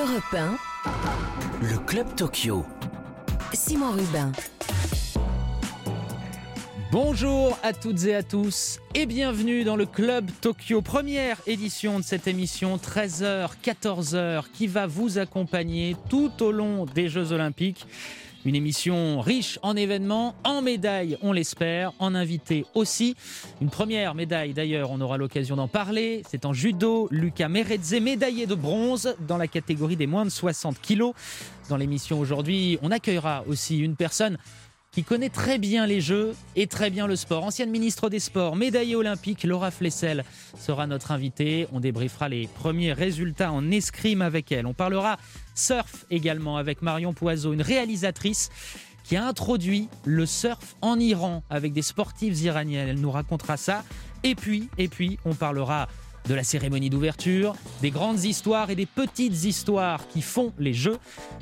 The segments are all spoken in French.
Europe 1, Le Club Tokyo. Simon Rubin. Bonjour à toutes et à tous et bienvenue dans le Club Tokyo, première édition de cette émission 13h, 14h qui va vous accompagner tout au long des Jeux Olympiques. Une émission riche en événements, en médailles, on l'espère, en invités aussi. Une première médaille d'ailleurs, on aura l'occasion d'en parler. C'est en judo, Lucas Meredze, médaillé de bronze dans la catégorie des moins de 60 kilos. Dans l'émission aujourd'hui, on accueillera aussi une personne qui connaît très bien les Jeux et très bien le sport. Ancienne ministre des Sports, médaillée olympique, Laura Flessel sera notre invitée. On débriefera les premiers résultats en escrime avec elle. On parlera surf également avec Marion Poiseau, une réalisatrice qui a introduit le surf en Iran avec des sportives iraniennes. Elle nous racontera ça. Et puis, et puis, on parlera de la cérémonie d'ouverture, des grandes histoires et des petites histoires qui font les jeux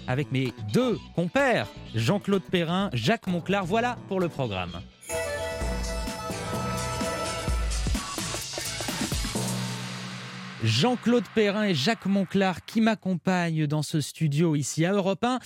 avec mes deux compères, Jean-Claude Perrin, Jacques Monclar. Voilà pour le programme. Jean-Claude Perrin et Jacques Monclar qui m'accompagnent dans ce studio ici à Europe 1.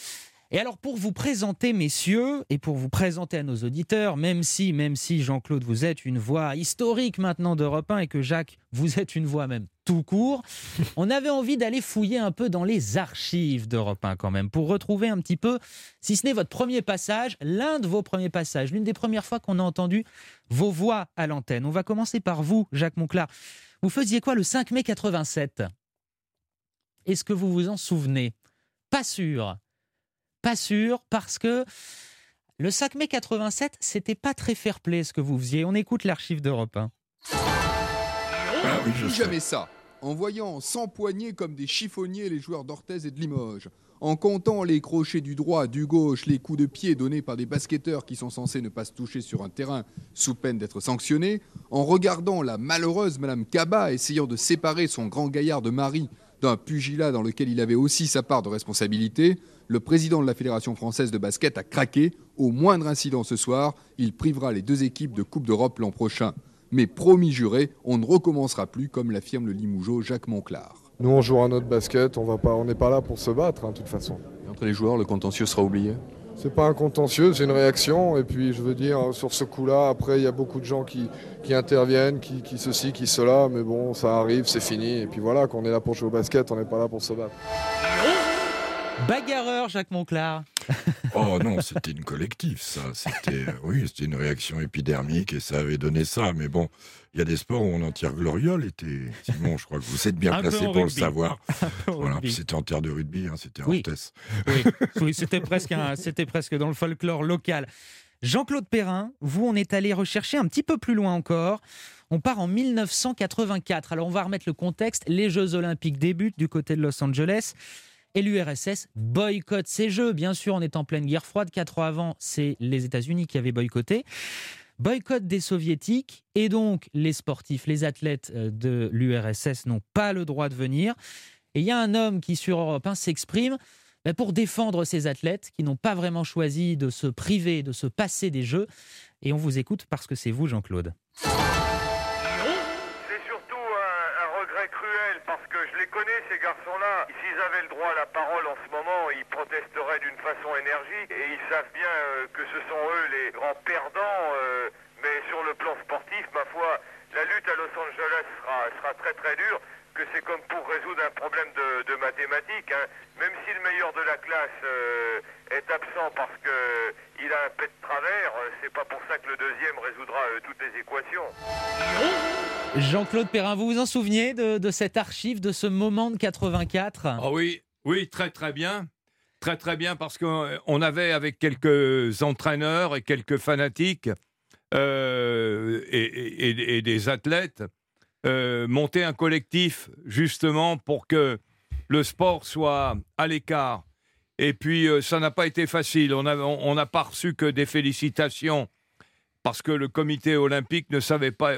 Et alors pour vous présenter messieurs et pour vous présenter à nos auditeurs, même si même si Jean-Claude vous êtes une voix historique maintenant d'Europe 1 et que Jacques vous êtes une voix même tout court, on avait envie d'aller fouiller un peu dans les archives d'Europe 1 quand même pour retrouver un petit peu si ce n'est votre premier passage, l'un de vos premiers passages, l'une des premières fois qu'on a entendu vos voix à l'antenne. On va commencer par vous Jacques Monclar. Vous faisiez quoi le 5 mai 87 Est-ce que vous vous en souvenez? Pas sûr. Pas sûr parce que le 5 mai 87, c'était pas très fair-play ce que vous faisiez. On écoute l'archive d'Europe 1. Ah oui, je jamais ça. En voyant s'empoigner comme des chiffonniers les joueurs d'Orthez et de Limoges, en comptant les crochets du droit, du gauche, les coups de pied donnés par des basketteurs qui sont censés ne pas se toucher sur un terrain sous peine d'être sanctionnés, en regardant la malheureuse Madame Kaba essayant de séparer son grand gaillard de mari d'un pugilat dans lequel il avait aussi sa part de responsabilité, le président de la Fédération française de basket a craqué. Au moindre incident ce soir, il privera les deux équipes de Coupe d'Europe l'an prochain. Mais promis juré, on ne recommencera plus, comme l'affirme le Limougeot Jacques Monclar. Nous, on joue à notre basket, on va pas, on n'est pas là pour se battre, hein, de toute façon. Et entre les joueurs, le contentieux sera oublié? C'est pas un contentieux, c'est une réaction. Et puis, je veux dire, sur ce coup-là, après, il y a beaucoup de gens qui, qui interviennent, qui, qui ceci, qui cela. Mais bon, ça arrive, c'est fini. Et puis voilà, qu'on est là pour jouer au basket, on n'est pas là pour se battre. Bagarreur, Jacques Monclar. Oh non, c'était une collective, ça. C'était, oui, c'était une réaction épidermique et ça avait donné ça. Mais bon, il y a des sports où on en tire gloriole. Était Simon, je crois que vous êtes bien placé pour le savoir. Voilà, c'était en terre de rugby, hein, c'était Oui. Oui, oui, c'était presque, un- c'était presque dans le folklore local. Jean-Claude Perrin, vous, on est allé rechercher un petit peu plus loin encore. On part en 1984. Alors, on va remettre le contexte. Les Jeux Olympiques débutent du côté de Los Angeles. Et l'URSS boycotte ces Jeux. Bien sûr, on est en pleine guerre froide. Quatre ans avant, c'est les États-Unis qui avaient boycotté. Boycott des soviétiques. Et donc, les sportifs, les athlètes euh, de l'URSS n'ont pas le droit de venir. Et il y a un homme qui, sur Europe 1, s'exprime ben, pour défendre ces athlètes qui n'ont pas vraiment choisi de se priver, de se passer des Jeux. Et on vous écoute parce que c'est vous, Jean-Claude. D'une façon énergique et ils savent bien euh, que ce sont eux les grands perdants. euh, mais sur le plan sportif, ma foi, la lutte à Los Angeles sera, sera très très dure. Que c'est comme pour résoudre un problème de, de mathématiques. hein. Même si le meilleur de la classe euh, est absent parce que il a un pet de travers, euh, c'est pas pour ça que le deuxième résoudra euh, toutes les équations. Jean-Claude Perrin, vous vous en souveniez de, de cette archive, de ce moment de 84 Ah oui, oui, très très bien. Très très bien parce qu'on avait avec quelques entraîneurs et quelques fanatiques euh, et, des athlètes euh, monté un collectif justement pour que le sport soit à l'écart. Et puis euh, ça n'a pas été facile. On n'a on n'a pas reçu que des félicitations parce que le comité olympique ne savait pas.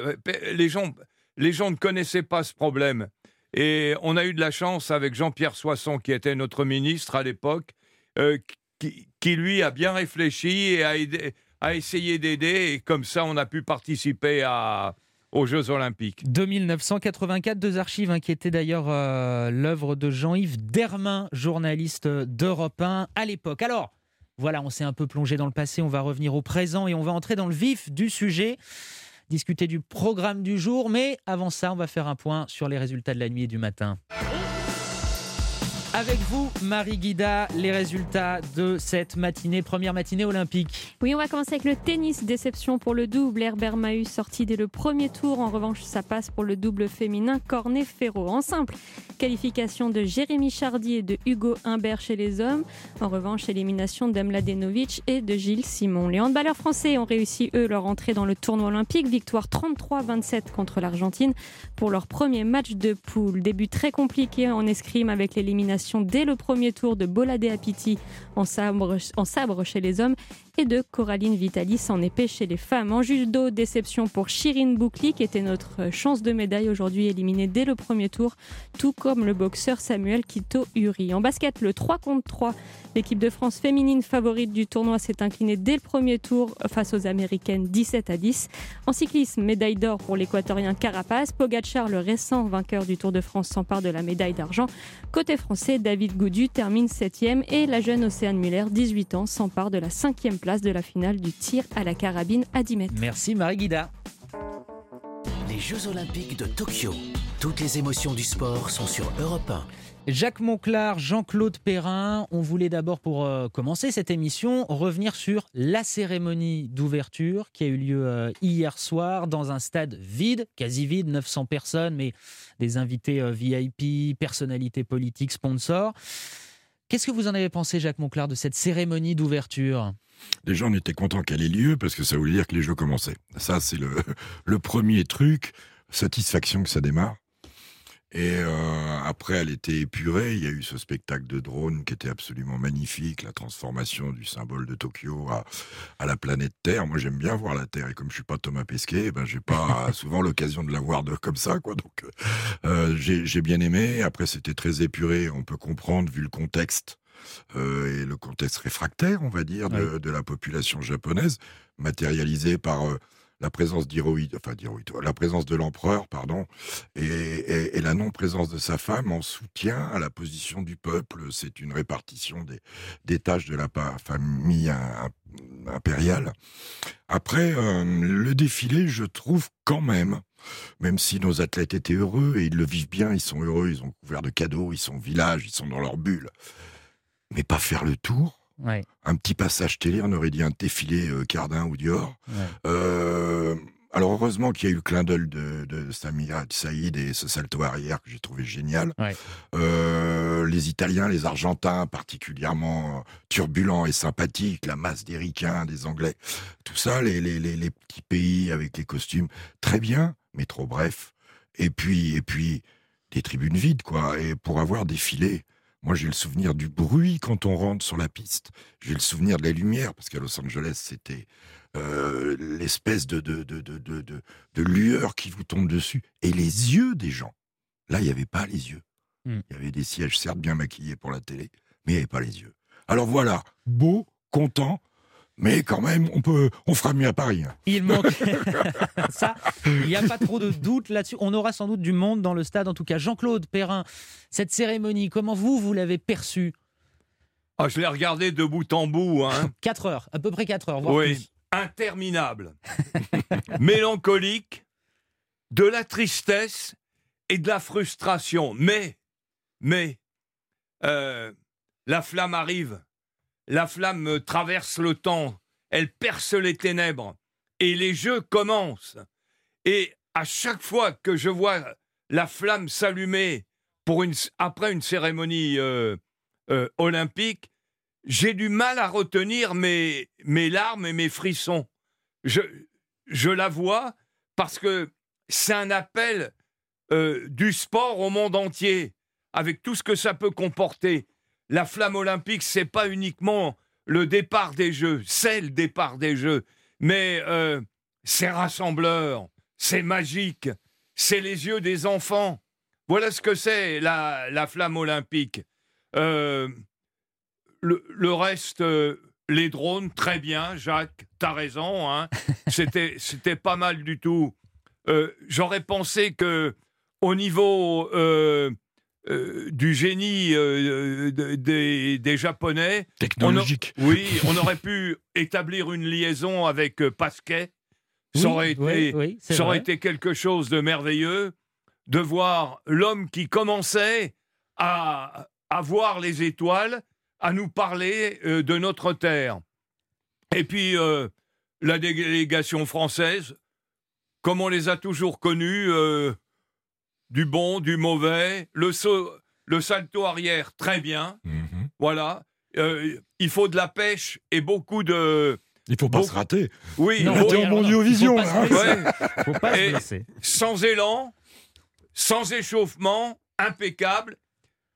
Les gens, les gens ne connaissaient pas ce problème. Et on a eu de la chance avec Jean-Pierre Soisson, qui était notre ministre à l'époque, euh, qui, lui a bien réfléchi et a essayé d'aider. Et comme ça, on a pu participer à, aux Jeux Olympiques. 2984, deux archives hein, qui étaient d'ailleurs euh, l'œuvre de Jean-Yves Dermain, journaliste d'Europe 1 à l'époque. Alors, voilà, on s'est un peu plongé dans le passé, on va revenir au présent et on va entrer dans le vif du sujet, discuter du programme du jour, mais avant ça, on va faire un point sur les résultats de la nuit et du matin. Avec vous, Marie Guida, les résultats de cette matinée, première matinée olympique. Oui, on va commencer avec le tennis. Déception pour le double. Herbert Mahut sorti dès le premier tour. En revanche, ça passe pour le double féminin Cornet-Ferro. En simple, qualification de Jérémy Chardy et de Hugo Humbert chez les hommes. En revanche, élimination d'Emladenovic et de Gilles Simon. Les handballeurs français ont réussi, eux, leur entrée dans le tournoi olympique. Victoire 33-27 contre l'Argentine pour leur premier match de poule. Début très compliqué en escrime avec l'élimination dès le premier tour de Bolade Apiti en sabre chez les hommes et de Coraline Vitalis en épée chez les femmes. En judo, déception pour Shirin Boukli qui était notre chance de médaille aujourd'hui éliminée dès le premier tour, tout comme le boxeur Samuel Kito Uri. En basket, le 3 contre 3, l'équipe de France féminine favorite du tournoi s'est inclinée dès le premier tour face aux Américaines 17 à 10. En cyclisme, médaille d'or pour l'équatorien Carapace. Pogacar, le récent vainqueur du Tour de France, s'empare de la médaille d'argent. Côté français, David Goudu termine 7e et la jeune Océane Muller, 18 ans, s'empare de la 5e place de la finale du tir à la carabine à 10 mètres. Merci Marie Guida. Les Jeux Olympiques de Tokyo. Toutes les émotions du sport sont sur Europe 1. Jacques Monclar, Jean-Claude Perrin, on voulait d'abord pour euh, commencer cette émission revenir sur la cérémonie d'ouverture qui a eu lieu euh, hier soir dans un stade vide, quasi vide, 900 personnes, mais des invités euh, VIP, personnalités politiques, sponsors. Qu'est-ce que vous en avez pensé, Jacques Monclar, de cette cérémonie d'ouverture? Les gens étaient contents qu'elle ait lieu parce que ça voulait dire que les jeux commençaient. Ça, c'est le, le premier truc. Satisfaction que ça démarre. Et euh, après, elle était épurée. Il y a eu ce spectacle de drone qui était absolument magnifique, la transformation du symbole de Tokyo à, à la planète Terre. Moi, j'aime bien voir la Terre. Et comme je suis pas Thomas Pesquet, ben, j'ai pas souvent l'occasion de la voir de, comme ça, quoi. Donc, euh, j'ai bien aimé. Après, c'était très épuré. On peut comprendre, vu le contexte. Euh, et le contexte réfractaire, on va dire, de, de la population japonaise, matérialisé par euh, la présence d'Hirohito, enfin d'Hirohito, la présence de l'empereur, pardon, et, et, et la non-présence de sa femme en soutien à la position du peuple. C'est une répartition des, des tâches de la famille impériale. Après, euh, le défilé, je trouve quand même, même si nos athlètes étaient heureux, et ils le vivent bien, ils sont heureux, ils ont couvert de cadeaux, ils sont au village, ils sont dans leur bulle, mais pas faire le tour Ouais. Un petit passage télé, on aurait dit un défilé euh, Cardin ou Dior. Ouais. Euh, alors heureusement qu'il y a eu le clin d'œil de, de Samira Saïd et ce salto arrière que j'ai trouvé génial. Ouais. Euh, les Italiens, les Argentins, particulièrement turbulents et sympathiques, la masse des Ricains, des Anglais, tout ça, les, les, les, les petits pays avec les costumes, très bien, mais trop bref. Et puis, et puis, des tribunes vides, quoi. Et pour avoir défilé, moi, j'ai le souvenir du bruit quand on rentre sur la piste. J'ai le souvenir de la lumière, parce qu'à Los Angeles, c'était euh, l'espèce de, de, de, de, de, de lueur qui vous tombe dessus. Et les yeux des gens. Là, il n'y avait pas les yeux. Mm. Il y avait des sièges, certes, bien maquillés pour la télé, mais il n'y avait pas les yeux. Alors voilà, beau, content, mais quand même, on peut, on fera mieux à Paris. hein. Il manque ça. Il n'y a pas trop de doute là-dessus. On aura sans doute du monde dans le stade. En tout cas, Jean-Claude Perrin, cette cérémonie, comment vous, vous l'avez perçue? Ah, je l'ai regardé de bout en bout. Hein. 4 heures, à peu près 4 heures, voire Oui, plus. interminable. Mélancolique, de la tristesse et de la frustration. Mais, mais, euh, la flamme arrive. La flamme traverse le temps. Elle perce les ténèbres. Et les jeux commencent. Et à chaque fois que je vois la flamme s'allumer après une cérémonie euh, euh, olympique, j'ai du mal à retenir mes, mes larmes et mes frissons. Je, je la vois parce que c'est un appel euh, du sport au monde entier, avec tout ce que ça peut comporter. La flamme olympique, c'est pas uniquement le départ des Jeux, c'est le départ des Jeux, mais euh, c'est rassembleur, c'est magique, c'est les yeux des enfants. Voilà ce que c'est la, la flamme olympique. Euh, le, le reste, euh, les drones, très bien, Jacques, t'as raison. Hein. C'était, c'était pas mal du tout. j'aurais pensé que au niveau du génie des, Japonais, technologique, oui, on aurait pu établir une liaison avec Pasquet. Ça aurait, été, ça aurait été quelque chose de merveilleux de voir l'homme qui commençait à, à voir les étoiles, à nous parler de notre terre. Et puis, la délégation française, comme on les a toujours connus, euh, du bon, du mauvais, le, le salto arrière, très bien. Mhm. Voilà. Euh, il faut de la pêche et beaucoup de. Il faut pas se rater. Oui, non, en vision. Faut pas se Sans élan, sans échauffement, impeccable.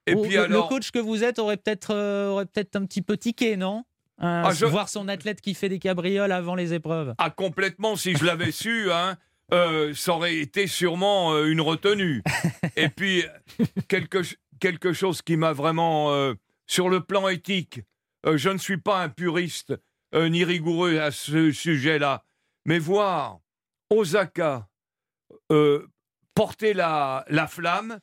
Et puis alors... Le coach que vous êtes aurait peut-être euh, aurait peut-être un petit peu tiqué, non? Euh, ah, voir son athlète qui fait des cabrioles avant les épreuves. Ah, complètement, si je l'avais su, hein, euh, ça aurait été sûrement euh, une retenue. Et puis, quelque, quelque chose qui m'a vraiment, sur le plan éthique, je ne suis pas un puriste ni rigoureux à ce sujet-là, mais voir Osaka porter la, la flamme,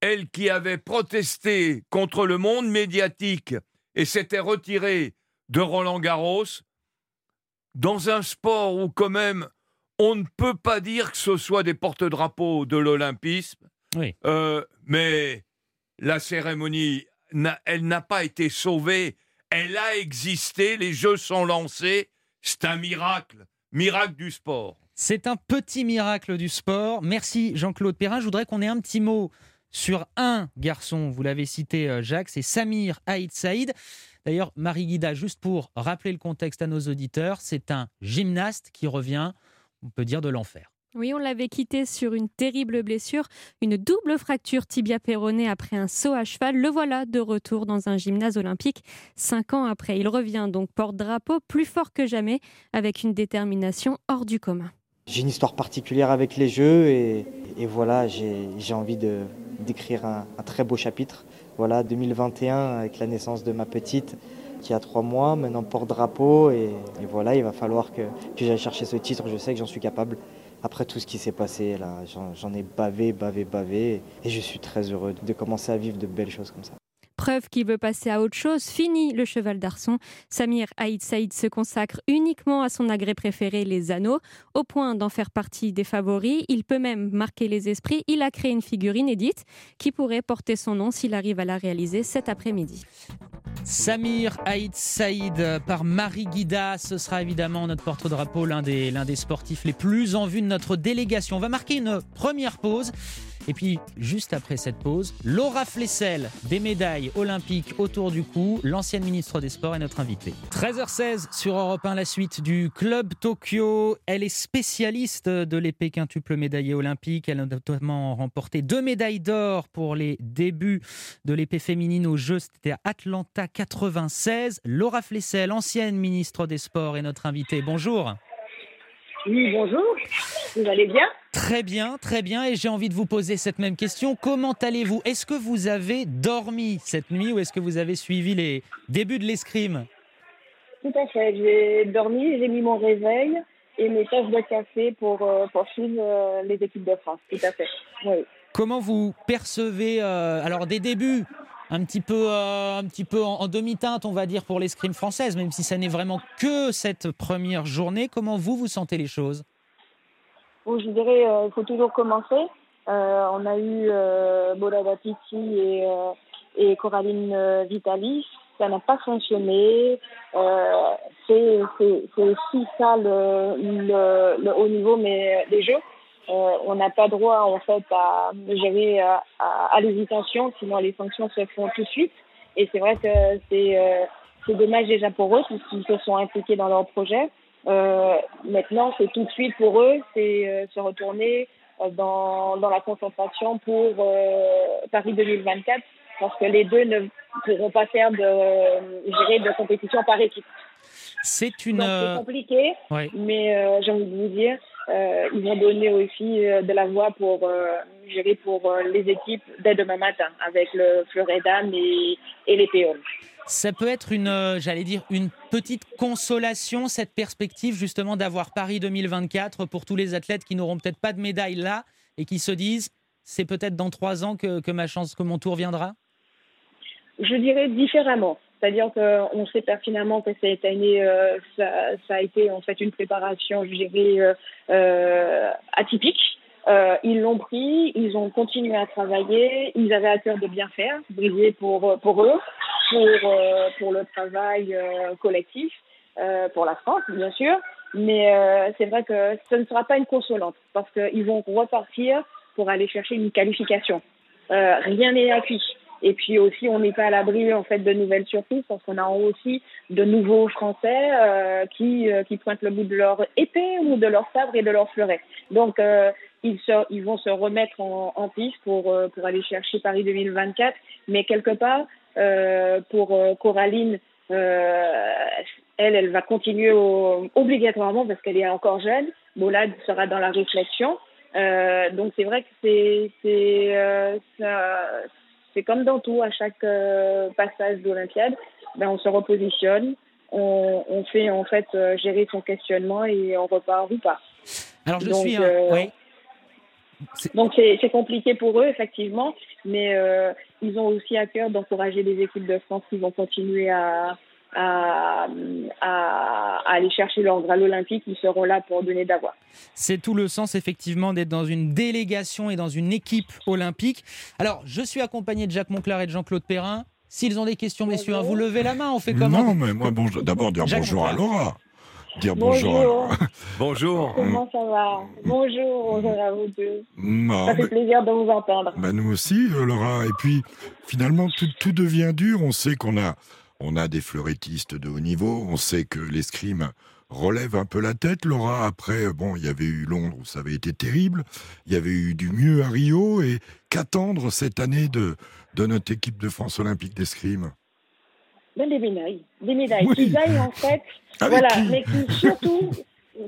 elle qui avait protesté contre le monde médiatique et s'était retirée de Roland Garros dans un sport où quand même on ne peut pas dire que ce soit des porte-drapeaux de l'olympisme, oui. Euh, mais la cérémonie, elle n'a pas été sauvée, elle a existé, les jeux sont lancés, c'est un miracle, miracle du sport. C'est un petit miracle du sport. Merci Jean-Claude Perrin. Je voudrais qu'on ait un petit mot sur un garçon, vous l'avez cité euh, Jacques, c'est Samir Haït Saïd. D'ailleurs, Marie Guida, juste pour rappeler le contexte à nos auditeurs, c'est un gymnaste qui revient, on peut dire, de l'enfer. Oui, on l'avait quitté sur une terrible blessure, une double fracture tibia péronée après un saut à cheval. Le voilà de retour dans un gymnase olympique cinq ans après. Il revient donc porte-drapeau plus fort que jamais, avec une détermination hors du commun. J'ai une histoire particulière avec les Jeux et, voilà, j'ai envie d'écrire un, très beau chapitre. Voilà, 2021 avec la naissance de ma petite qui a trois mois, maintenant porte-drapeau et, voilà, il va falloir que, que j'aille chercher ce titre. Je sais que j'en suis capable. Après tout ce qui s'est passé, là, j'en ai bavé, bavé, bavé et je suis très heureux de commencer à vivre de belles choses comme ça. Preuve qu'il veut passer à autre chose, fini le cheval d'arçon. Samir Haït Saïd se consacre uniquement à son agrès préféré, les anneaux, au point d'en faire partie des favoris. Il peut même marquer les esprits. Il a créé une figure inédite qui pourrait porter son nom s'il arrive à la réaliser cet après-midi. Samir Haït Saïd par Marie Guida, ce sera évidemment notre porte-drapeau, l'un des, l'un des sportifs les plus en vue de notre délégation. On va marquer une première pause. Et puis, juste après cette pause, Laura Flessel, des médailles olympiques autour du cou. L'ancienne ministre des Sports est notre invitée. 13h16 sur Europe 1, la suite du Club Tokyo. Elle est spécialiste de l'épée quintuple médaillée olympique. Elle a notamment remporté deux médailles d'or pour les débuts de l'épée féminine aux Jeux. C'était à Atlanta 96. Laura Flessel, ancienne ministre des Sports, est notre invitée. Bonjour. Oui, bonjour. Vous allez bien Très bien, très bien. Et j'ai envie de vous poser cette même question. Comment allez-vous Est-ce que vous avez dormi cette nuit ou est-ce que vous avez suivi les débuts de l'escrime Tout à fait. J'ai dormi, j'ai mis mon réveil et mes tâches de café pour euh, poursuivre euh, les équipes de France. Tout à fait. Comment vous percevez euh, alors des débuts un petit peu, un petit peu en, demi-teinte, on va dire, pour l'escrime française, même si ça n'est vraiment que cette première journée. Comment vous, vous sentez les choses? Je dirais, euh, il faut toujours commencer. Euh, on a eu euh, Pitti et, Coraline Vitali. Ça n'a pas fonctionné. c'est aussi ça le, le, haut niveau mais des jeux. On n'a pas droit en fait à gérer à, à, l'hésitation, sinon les sanctions se font tout de suite. Et c'est vrai que c'est c'est dommage déjà pour eux, puisqu'ils se sont impliqués dans leur projet. Euh, maintenant, c'est tout de suite pour eux, c'est euh, se retourner euh, dans, dans la concentration pour Paris 2024 parce que les deux ne pourront pas faire de gérer de compétition par équipe. C'est une. C'est compliqué, mais j'ai envie de vous dire, ils vont donner aussi de la voix pour gérer pour les équipes dès demain matin avec le fleuret d'âme et, et les péoles. Ça peut être une, euh, j'allais dire, une petite consolation, cette perspective justement d'avoir Paris 2024 pour tous les athlètes qui n'auront peut-être pas de médaille là et qui se disent c'est peut-être dans trois ans que, ma chance, que mon tour viendra? Je dirais différemment. C'est-à-dire qu'on sait pertinemment que cette année, euh, ça, a été en fait une préparation, je dirais, euh, atypique. ils l'ont pris, ils ont continué à travailler, ils avaient à cœur de bien faire, briller pour, eux pour, euh, pour le travail euh, collectif, euh, pour la France, bien sûr. Mais c'est vrai que ce ne sera pas une consolante parce qu'ils vont repartir pour aller chercher une qualification. rien n'est acquis. Et puis aussi, on n'est pas à l'abri en fait de nouvelles surprises parce qu'on a aussi de nouveaux Français qui, qui pointent le bout de leur épée ou de leur sabre et de leur fleuret. Donc ils, se, ils vont se remettre en, en piste pour, pour aller chercher Paris 2024. Mais quelque part, euh, pour euh, Coraline, euh, elle, elle va continuer obligatoirement parce qu'elle est encore jeune. Bolade sera dans la réflexion. donc c'est vrai que c'est c'est comme dans tout à chaque passage d'Olympiade, ben on se repositionne, on, on, fait en fait gérer son questionnement et on repart ou pas. Alors je suis un... Donc c'est compliqué pour eux, effectivement, mais euh, ils ont aussi à cœur d'encourager les équipes de France qui vont continuer à, à, à, aller chercher leur Graal olympique. Ils seront là pour donner d'avoir. C'est tout le sens, effectivement, d'être dans une délégation et dans une équipe olympique. Alors, je suis accompagné de Jacques Monclar et de Jean-Claude Perrin. S'ils ont des questions, messieurs, hein, vous levez la main, on fait comment Non, mais moi, d'abord dire bonjour à Laura dire bonjour. Bonjour. Comment ça va Bonjour, à vous deux. ça fait plaisir de vous entendre. Bah nous aussi, euh, Laura. Et puis, finalement, tout, devient dur. On sait qu'on a, on a des fleurettistes de haut niveau. On sait que l'escrime relève un peu la tête, Laura. Après, bon, il y avait eu Londres où ça avait été terrible. Il y avait eu du mieux à Rio. Et qu'attendre cette année de, de notre équipe de France olympique d'escrime? Ben, des médailles. Des médailles qui aillent en fait. voilà, mais qui surtout,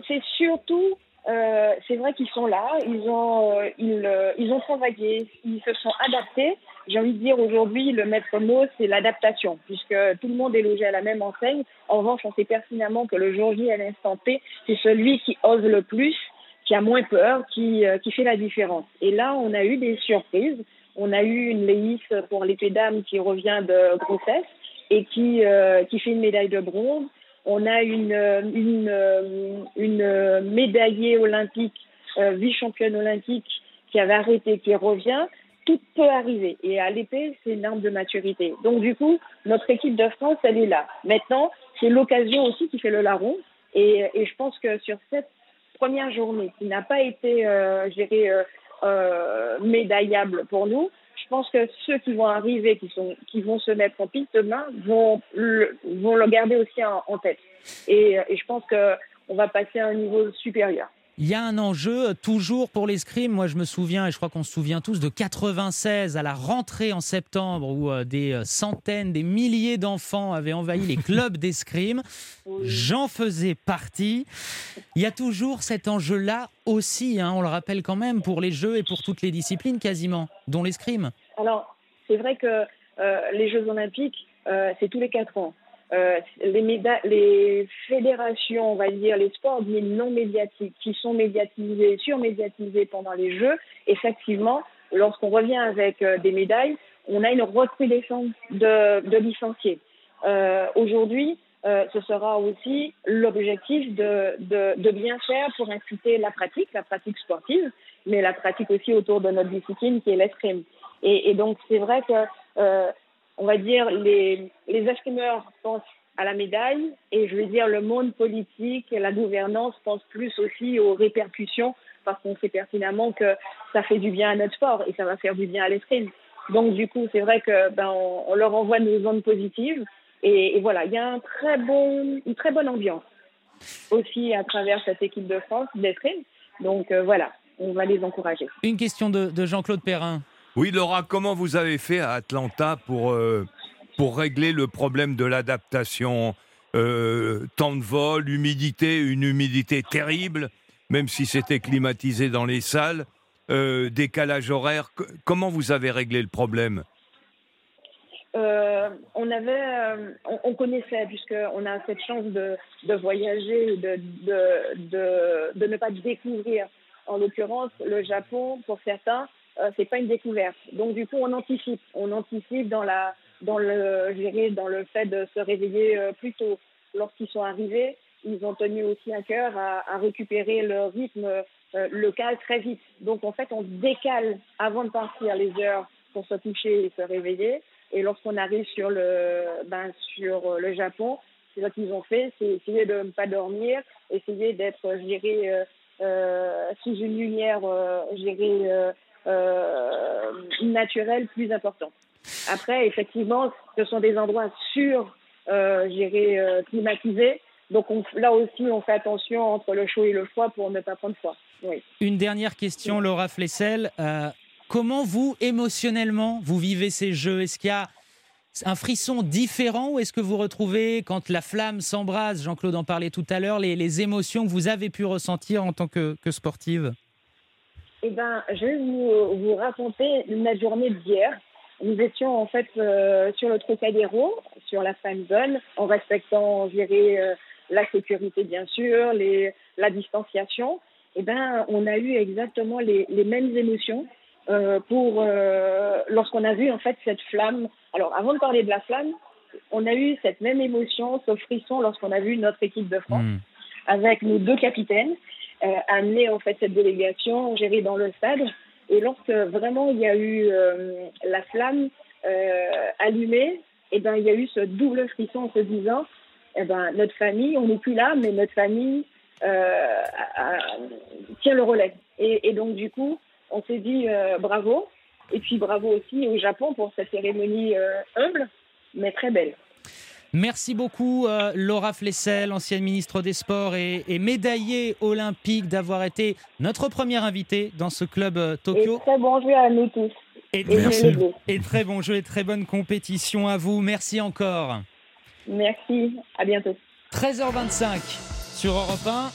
c'est surtout, euh, c'est vrai qu'ils sont là, ils ont, euh, ils, euh, ils ont travaillé, ils se sont adaptés. J'ai envie de dire aujourd'hui, le maître mot, c'est l'adaptation, puisque tout le monde est logé à la même enseigne. En revanche, on sait pertinemment que le jour J, à l'instant T, c'est celui qui ose le plus, qui a moins peur, qui, qui fait la différence. Et là, on a eu des surprises. On a eu une Léis pour l'épée d'âme qui revient de grossesse et qui, euh, qui fait une médaille de bronze. On a une, une, médaillée olympique, euh, vice-championne olympique qui avait arrêté, qui revient. Tout peut arriver. Et à l'épée, c'est une arme de maturité. Donc, du coup, notre équipe de France, elle est là. Maintenant, c'est l'occasion aussi qui fait le larron. Et, et, je pense que sur cette première journée, qui n'a pas été, euh, je dirais, euh, euh médaillable pour nous, je pense que ceux qui vont arriver, qui, sont, qui vont se mettre en piste demain, vont le, vont le garder aussi en, tête. Et, et je pense qu'on va passer à un niveau supérieur. Il y a un enjeu euh, toujours pour l'escrime. Moi, je me souviens, et je crois qu'on se souvient tous, de 96 à la rentrée en septembre où euh, des euh, centaines, des milliers d'enfants avaient envahi les clubs d'escrime. J'en faisais partie. Il y a toujours cet enjeu-là aussi, hein, on le rappelle quand même, pour les jeux et pour toutes les disciplines quasiment, dont l'escrime. Alors, c'est vrai que les Jeux olympiques, c'est tous les quatre ans. Euh, les, les fédérations, on va dire, les sports dits non médiatiques, qui sont médiatisés, surmédiatisés pendant les Jeux, effectivement, lorsqu'on revient avec euh, des médailles, on a une recrudescence de, de licenciés. Euh, Aujourd'hui, euh, ce sera aussi l'objectif de, de, de, bien faire pour inciter la pratique, la pratique sportive, mais la pratique aussi autour de notre discipline qui est l'escrime. Et, et, donc, c'est vrai que on va dire, les, les pensent à la médaille et je veux dire, le monde politique la gouvernance pensent plus aussi aux répercussions parce qu'on sait pertinemment que ça fait du bien à notre sport et ça va faire du bien à l'escrime. Donc, du coup, c'est vrai que ben, on, leur envoie nos ondes positives et, voilà, il y a un très bon, une très bonne ambiance aussi à travers cette équipe de France d'escrime. Donc, euh, voilà, on va les encourager. Une question de Jean-Claude Perrin. Oui, Laura, comment vous avez fait à Atlanta pour, euh, pour régler le problème de l'adaptation? Euh, Temps de vol, humidité, une humidité terrible. même si c'était climatisé dans les salles, euh, décalage horaire. comment vous avez réglé le problème? On avait, on, connaissait puisqu'on a cette chance de, voyager, de, de, de, ne pas découvrir. En l'occurrence, le Japon, pour certains, euh, c'est pas une découverte. Donc du coup, on anticipe. On anticipe dans la, dans le, dans le fait de se réveiller euh, plus tôt. Lorsqu'ils sont arrivés, ils ont tenu aussi un cœur à, récupérer leur rythme euh, local très vite. Donc en fait, on décale avant de partir les heures pour se coucher et se réveiller. Et lorsqu'on arrive sur le, ben, sur le Japon, c'est ce qu'ils ont fait, c'est essayer de ne pas dormir, essayer d'être géré euh, sous une lumière gérée euh, naturel plus important. Après, effectivement, ce sont des endroits sûrs, euh, euh, climatisés. Donc là aussi, on fait attention entre le chaud et le froid pour ne pas prendre froid. Oui. Une dernière question, Laura Flessel. Euh, comment vous, émotionnellement, vous vivez ces jeux? Est-ce qu'il y a un frisson différent ou est-ce que vous retrouvez, quand la flamme s'embrase, Jean-Claude en parlait tout à l'heure, les, émotions que vous avez pu ressentir en tant que sportive? Eh ben, je vais vous, vous raconter ma journée d'hier. Nous étions en fait euh, sur le Trocadéro, sur la fan zone, en respectant, je euh, la sécurité bien sûr, les, la distanciation. Eh ben, on a eu exactement les, les mêmes émotions euh, pour lorsqu'on a vu en fait cette flamme. Alors, avant de parler de la flamme, on a eu cette même émotion, ce frisson lorsqu'on a vu notre équipe de France hmm. avec nos deux capitaines euh, amener en fait cette délégation gérée dans le stade. Et lorsque vraiment il y a eu euh, la flamme euh, allumée, eh ben il y a eu ce double frisson en se disant, eh ben notre famille, on n'est plus là, mais notre famille tient le relais. Et, et, donc du coup, on s'est dit bravo. Et puis bravo aussi au Japon pour cette cérémonie humble, mais très belle. Merci beaucoup euh, Laura Flessel, ancienne ministre des Sports et, médaillée olympique, d'avoir été notre première invitée dans ce club euh, Tokyo. Et très bon jeu à nous tous. Et, Merci. et très bon jeu et très bonne compétition à vous. Merci encore. Merci, à bientôt. 13h25 sur Europe 1.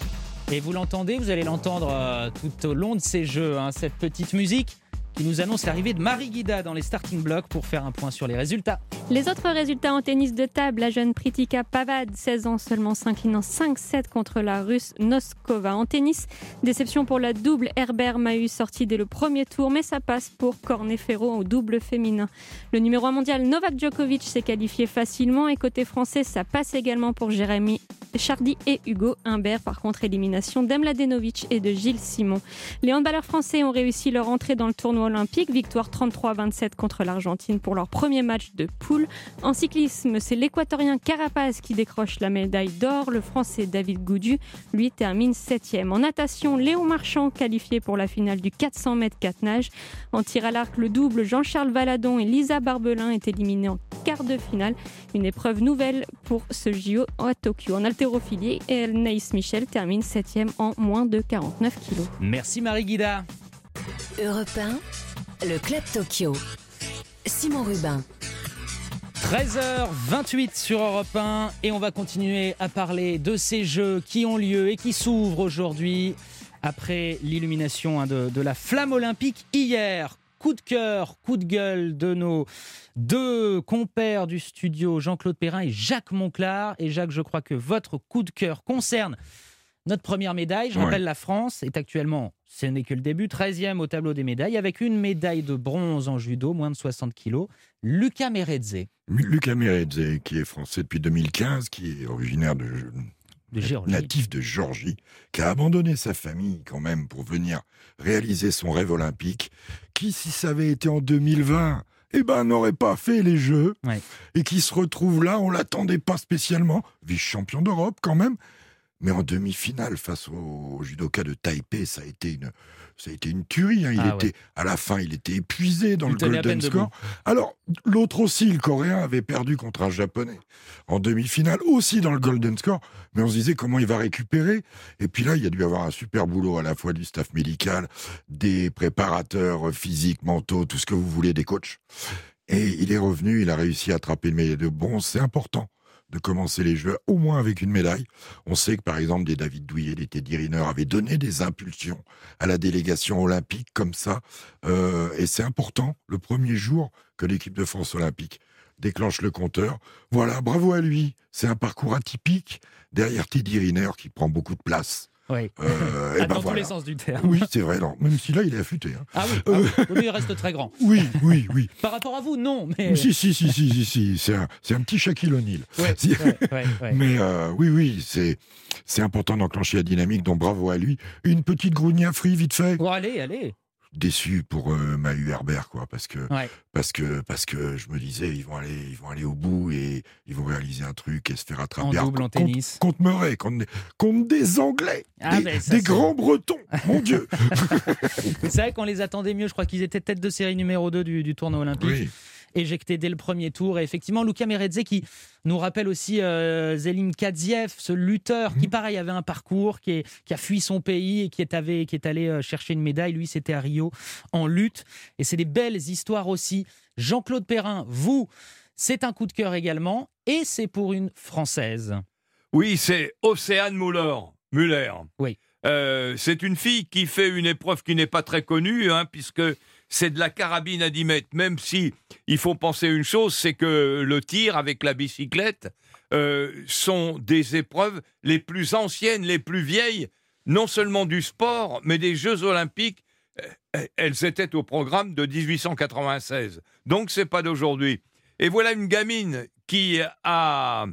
Et vous l'entendez, vous allez l'entendre euh, tout au long de ces jeux, hein, cette petite musique qui nous annonce l'arrivée de Marie Guida dans les starting blocks pour faire un point sur les résultats. Les autres résultats en tennis de table, la jeune Pritika Pavad, 16 ans seulement, s'inclinant 5-7 contre la russe Noskova. En tennis, déception pour la double Herbert Mahut sortie dès le premier tour, mais ça passe pour Cornet Ferro au double féminin. Le numéro 1 mondial Novak Djokovic s'est qualifié facilement et côté français, ça passe également pour Jérémy Chardy et Hugo Humbert. Par contre, élimination d'Emladenovic et de Gilles Simon. Les handballeurs français ont réussi leur entrée dans le tournoi olympique. Victoire 33-27 contre l'Argentine pour leur premier match de poule. En cyclisme, c'est l'équatorien Carapaz qui décroche la médaille d'or. Le français David Goudu, lui, termine 7 En natation, Léo Marchand qualifié pour la finale du 400 mètres 4 nages. En tir à l'arc, le double, Jean-Charles Valadon et Lisa Barbelin est éliminés en quart de finale. Une épreuve nouvelle pour ce JO à Tokyo. En haltérophilie, Naïs Michel termine 7 en moins de 49 kilos. Merci Marie-Guida. Europe 1, le Club Tokyo. Simon Rubin. 13h28 sur Europe 1 et on va continuer à parler de ces jeux qui ont lieu et qui s'ouvrent aujourd'hui après l'illumination hein, de, de, la flamme olympique hier. Coup de cœur, coup de gueule de nos deux compères du studio, Jean-Claude Perrin et Jacques Monclar. Et Jacques, je crois que votre coup de cœur concerne notre première médaille. Je rappelle, la France est actuellement ce n'est que le début, 13e au tableau des médailles, avec une médaille de bronze en judo, moins de 60 kilos, Lucas Meredze. Lucas Meredze, qui est français depuis 2015, qui est originaire de, natif de Géorgie, qui a abandonné sa famille quand même pour venir réaliser son rêve olympique, qui, si ça avait été en 2020, eh ben, n'aurait pas fait les Jeux, et qui se retrouve là, on l'attendait pas spécialement, vice-champion d'Europe quand même, mais en demi-finale, face au, judoka de Taipei, ça a été une, ça a été une tuerie. Hein. Il ah était, À la fin, il était épuisé dans le Golden Score. Alors, l'autre aussi, le Coréen, avait perdu contre un Japonais en demi-finale, aussi dans le Golden Score. Mais on se disait comment il va récupérer. Et puis là, il y a dû avoir un super boulot à la fois du staff médical, des préparateurs physiques, mentaux, tout ce que vous voulez, des coachs. Et il est revenu, il a réussi à attraper le médaille de bronze. C'est important de commencer les Jeux au moins avec une médaille. On sait que par exemple des David Douillet, des Teddy Riner avaient donné des impulsions à la délégation olympique comme ça. Euh, et c'est important le premier jour que l'équipe de France olympique déclenche le compteur. Voilà, bravo à lui. C'est un parcours atypique derrière Teddy Riner qui prend beaucoup de place. Oui. Euh, et Ah, ben dans tous voilà. les sens du terme. Oui, c'est vrai. Non. Même si là, il est affûté. hein. Ah oui, ah oui. Oui, il reste très grand. Oui, oui, oui. Par rapport à vous, non, mais. Si, si, si, si, si, si. C'est un, un petit Shaquille O'Neal. Ouais, Si- ouais, ouais, ouais. Mais euh, oui, oui, c'est, c'est important d'enclencher la dynamique, donc bravo à lui. Une petite grougne free, vite fait. Bon, allez, allez. Déçu pour euh, Mahu Herbert, quoi, parce que, Ouais. parce que, parce que je me disais, ils vont aller, ils vont aller au bout et ils vont réaliser un truc et se faire attraper. En Alors, double, en contre- tennis. Contre Murray, contre, contre des Anglais, Ah, des, ben, des grands Bretons, mon Dieu. C'est vrai qu'on les attendait mieux. Je crois qu'ils étaient tête de série numéro 2 du, du tournoi olympique. Oui. Éjectés dès le premier tour. Et effectivement, Luca Meredze qui nous rappelle aussi euh, Zelim Kadziev, ce lutteur Mhm. qui, pareil, avait un parcours, qui, est- qui a fui son pays et qui est, avait- qui est allé euh, chercher une médaille. Lui, c'était à Rio en lutte. Et c'est des belles histoires aussi. Jean-Claude Perrin, vous, c'est un coup de cœur également. Et c'est pour une Française. Oui, c'est Océane Muller. Muller. Oui. Euh, c'est une fille qui fait une épreuve qui n'est pas très connue, hein, puisque c'est de la carabine à 10 mètres. Même si il faut penser une chose, c'est que le tir avec la bicyclette euh, sont des épreuves les plus anciennes, les plus vieilles, non seulement du sport, mais des Jeux Olympiques. Euh, Elles étaient au programme de 1896. Donc c'est pas d'aujourd'hui. Et voilà une gamine qui a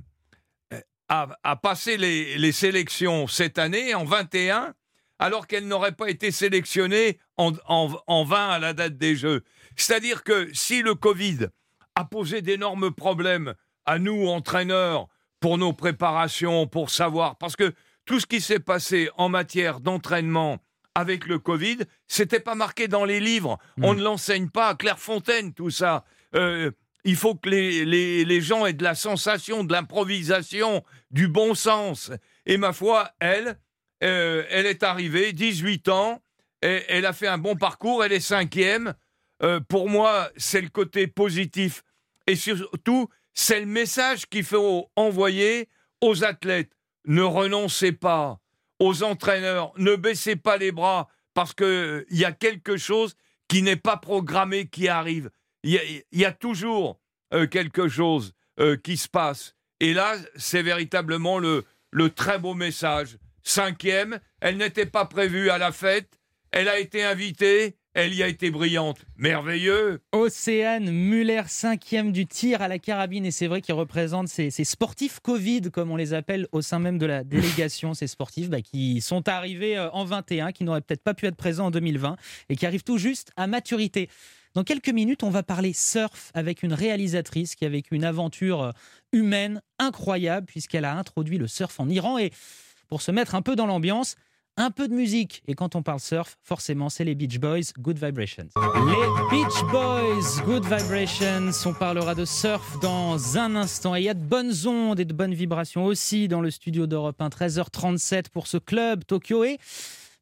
a, a passé les, les sélections cette année, en 21, alors qu'elle n'aurait pas été sélectionnée en, en, en 20 à la date des Jeux. C'est-à-dire que si le Covid a posé d'énormes problèmes à nous, entraîneurs, pour nos préparations, pour savoir, parce que tout ce qui s'est passé en matière d'entraînement avec le Covid, c'était pas marqué dans les livres. On ne l'enseigne pas à Clairefontaine, tout ça. Euh, il faut que les, les, les gens aient de la sensation, de l'improvisation, du bon sens. Et ma foi, elle, euh, elle est arrivée, 18 ans, elle a fait un bon parcours, elle est cinquième. Euh, pour moi, c'est le côté positif. Et surtout, c'est le message qu'il faut envoyer aux athlètes. Ne renoncez pas aux entraîneurs, ne baissez pas les bras, parce qu'il y a quelque chose qui n'est pas programmé qui arrive. Il y a, toujours euh, quelque chose euh, qui se passe. Et là, c'est véritablement le, le très beau message. Cinquième, elle n'était pas prévue à la fête, elle a été invitée, elle y a été brillante. Merveilleux. Océane Muller, cinquième du tir à la carabine. Et c'est vrai qu'il représente ces, ces sportifs Covid, comme on les appelle au sein même de la délégation. Ces sportifs bah, qui sont arrivés euh, en 21, qui n'auraient peut-être pas pu être présents en 2020 et qui arrivent tout juste à maturité. Dans quelques minutes, on va parler surf avec une réalisatrice qui a vécu une aventure euh, humaine incroyable puisqu'elle a introduit le surf en Iran. Et pour se mettre un peu dans l'ambiance, un peu de musique. Et quand on parle surf, forcément, c'est les Beach Boys, Good Vibrations. Les Beach Boys, Good Vibrations. On parlera de surf dans un instant. Et il y a de bonnes ondes et de bonnes vibrations aussi dans le studio d'Europe 1, 13h37 pour ce club Tokyo. Et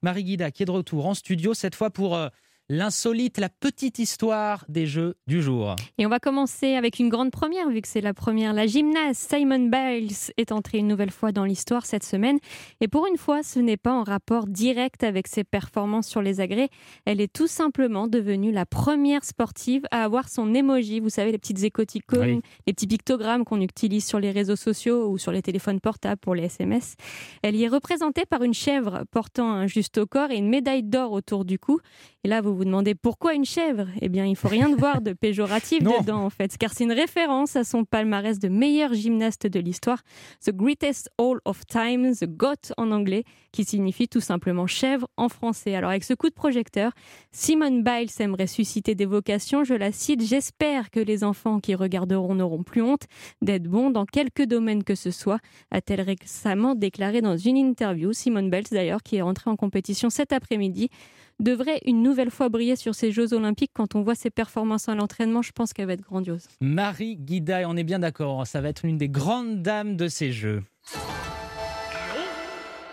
Marie Guida qui est de retour en studio, cette fois pour euh, l'insolite, la petite histoire des jeux du jour. Et on va commencer avec une grande première, vu que c'est la première. La gymnaste Simon Biles est entrée une nouvelle fois dans l'histoire cette semaine. Et pour une fois, ce n'est pas en rapport direct avec ses performances sur les agrès. Elle est tout simplement devenue la première sportive à avoir son emoji. Vous savez, les petites écoticônes, Oui. les petits pictogrammes qu'on utilise sur les réseaux sociaux ou sur les téléphones portables pour les SMS. Elle y est représentée par une chèvre portant un juste au corps et une médaille d'or autour du cou. Et là, vous vous demandez pourquoi une chèvre? Eh bien, il faut rien de voir de péjoratif dedans, en fait, car c'est une référence à son palmarès de meilleure gymnaste de l'histoire, The Greatest All of Time, The GOAT en anglais, qui signifie tout simplement chèvre en français. Alors, avec ce coup de projecteur, Simone Biles aimerait susciter des vocations. Je la cite J'espère que les enfants qui regarderont n'auront plus honte d'être bons dans quelque domaine que ce soit, a-t-elle récemment déclaré dans une interview. Simone Biles, d'ailleurs, qui est rentrée en compétition cet après-midi, devrait une nouvelle fois briller sur ces Jeux Olympiques. Quand on voit ses performances à l'entraînement, je pense qu'elle va être grandiose. Marie Guida, et on est bien d'accord, ça va être l'une des grandes dames de ces jeux.